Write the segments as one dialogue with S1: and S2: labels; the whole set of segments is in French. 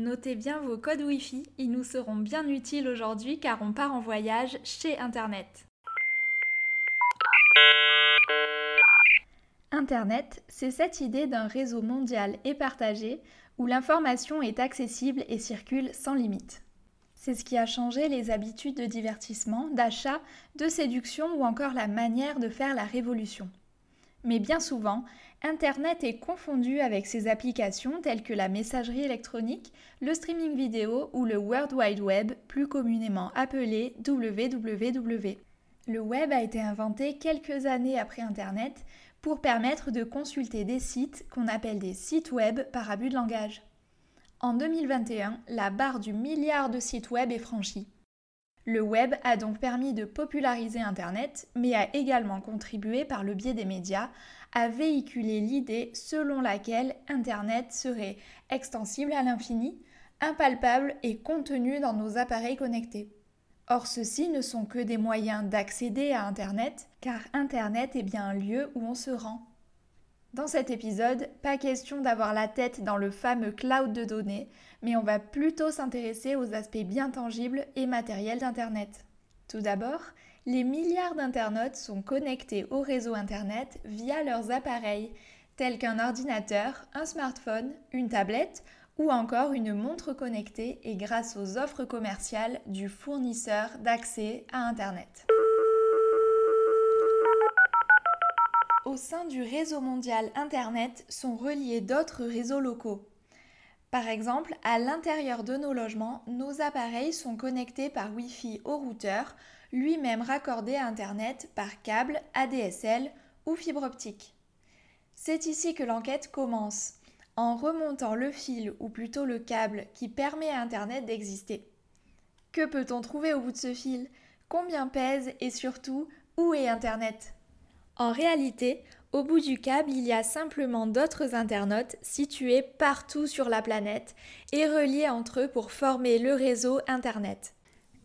S1: Notez bien vos codes Wi-Fi, ils nous seront bien utiles aujourd'hui car on part en voyage chez Internet. Internet, c'est cette idée d'un réseau mondial et partagé où l'information est accessible et circule sans limite. C'est ce qui a changé les habitudes de divertissement, d'achat, de séduction ou encore la manière de faire la révolution. Mais bien souvent, Internet est confondu avec ses applications telles que la messagerie électronique, le streaming vidéo ou le World Wide Web, plus communément appelé WWW. Le web a été inventé quelques années après Internet pour permettre de consulter des sites qu'on appelle des sites web par abus de langage. En 2021, la barre du milliard de sites web est franchie. Le web a donc permis de populariser Internet, mais a également contribué par le biais des médias à véhiculer l'idée selon laquelle Internet serait extensible à l'infini, impalpable et contenu dans nos appareils connectés. Or, ceux-ci ne sont que des moyens d'accéder à Internet, car Internet est bien un lieu où on se rend. Dans cet épisode, pas question d'avoir la tête dans le fameux cloud de données, mais on va plutôt s'intéresser aux aspects bien tangibles et matériels d'Internet. Tout d'abord, les milliards d'internautes sont connectés au réseau Internet via leurs appareils, tels qu'un ordinateur, un smartphone, une tablette ou encore une montre connectée et grâce aux offres commerciales du fournisseur d'accès à Internet. Au sein du réseau mondial Internet sont reliés d'autres réseaux locaux. Par exemple, à l'intérieur de nos logements, nos appareils sont connectés par Wi-Fi au routeur, lui-même raccordé à Internet par câble, ADSL ou fibre optique. C'est ici que l'enquête commence, en remontant le fil ou plutôt le câble qui permet à Internet d'exister. Que peut-on trouver au bout de ce fil? Combien pèse et surtout, où est Internet? En réalité, au bout du câble, il y a simplement d'autres internautes situés partout sur la planète et reliés entre eux pour former le réseau Internet.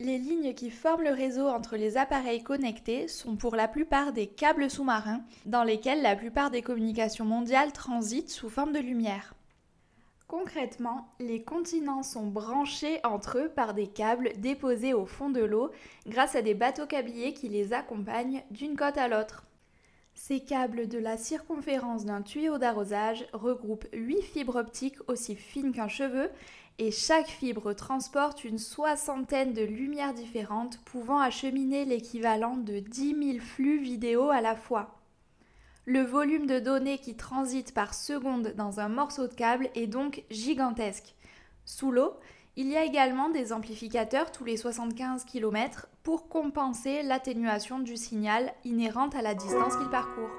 S1: Les lignes qui forment le réseau entre les appareils connectés sont pour la plupart des câbles sous-marins dans lesquels la plupart des communications mondiales transitent sous forme de lumière. Concrètement, les continents sont branchés entre eux par des câbles déposés au fond de l'eau grâce à des bateaux câbliers qui les accompagnent d'une côte à l'autre. Ces câbles de la circonférence d'un tuyau d'arrosage regroupent 8 fibres optiques aussi fines qu'un cheveu et chaque fibre transporte une soixantaine de lumières différentes pouvant acheminer l'équivalent de 10 000 flux vidéo à la fois. Le volume de données qui transitent par seconde dans un morceau de câble est donc gigantesque. Sous l'eau, il y a également des amplificateurs tous les 75 km pour compenser l'atténuation du signal inhérente à la distance qu'il parcourt.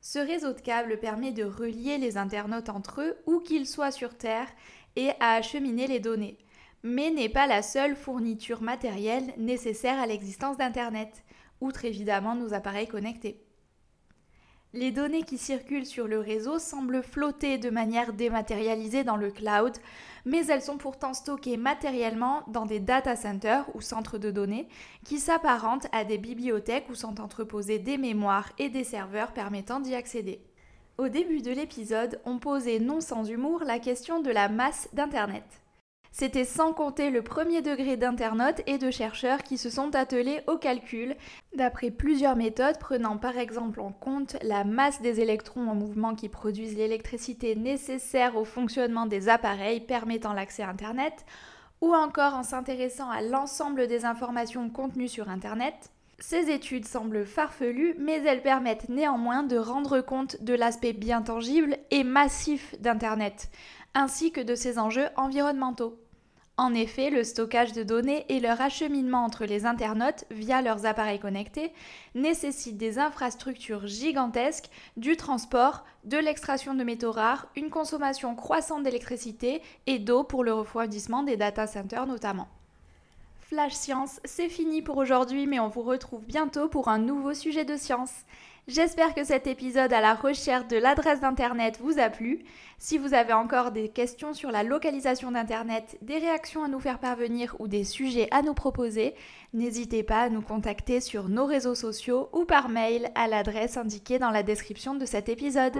S1: Ce réseau de câbles permet de relier les internautes entre eux où qu'ils soient sur Terre et à acheminer les données, mais n'est pas la seule fourniture matérielle nécessaire à l'existence d'Internet, outre évidemment nos appareils connectés. Les données qui circulent sur le réseau semblent flotter de manière dématérialisée dans le cloud, mais elles sont pourtant stockées matériellement dans des data centers ou centres de données qui s'apparentent à des bibliothèques où sont entreposées des mémoires et des serveurs permettant d'y accéder. Au début de l'épisode, on posait non sans humour la question de la masse d'Internet. C'était sans compter le premier degré d'internautes et de chercheurs qui se sont attelés au calcul, d'après plusieurs méthodes prenant par exemple en compte la masse des électrons en mouvement qui produisent l'électricité nécessaire au fonctionnement des appareils permettant l'accès à Internet, ou encore en s'intéressant à l'ensemble des informations contenues sur Internet. Ces études semblent farfelues, mais elles permettent néanmoins de rendre compte de l'aspect bien tangible et massif d'Internet, ainsi que de ses enjeux environnementaux. En effet, le stockage de données et leur acheminement entre les internautes via leurs appareils connectés nécessitent des infrastructures gigantesques, du transport, de l'extraction de métaux rares, une consommation croissante d'électricité et d'eau pour le refroidissement des data centers notamment. Flash Science, c'est fini pour aujourd'hui, mais on vous retrouve bientôt pour un nouveau sujet de science. J'espère que cet épisode à la recherche de l'adresse d'Internet vous a plu. Si vous avez encore des questions sur la localisation d'Internet, des réactions à nous faire parvenir ou des sujets à nous proposer, n'hésitez pas à nous contacter sur nos réseaux sociaux ou par mail à l'adresse indiquée dans la description de cet épisode.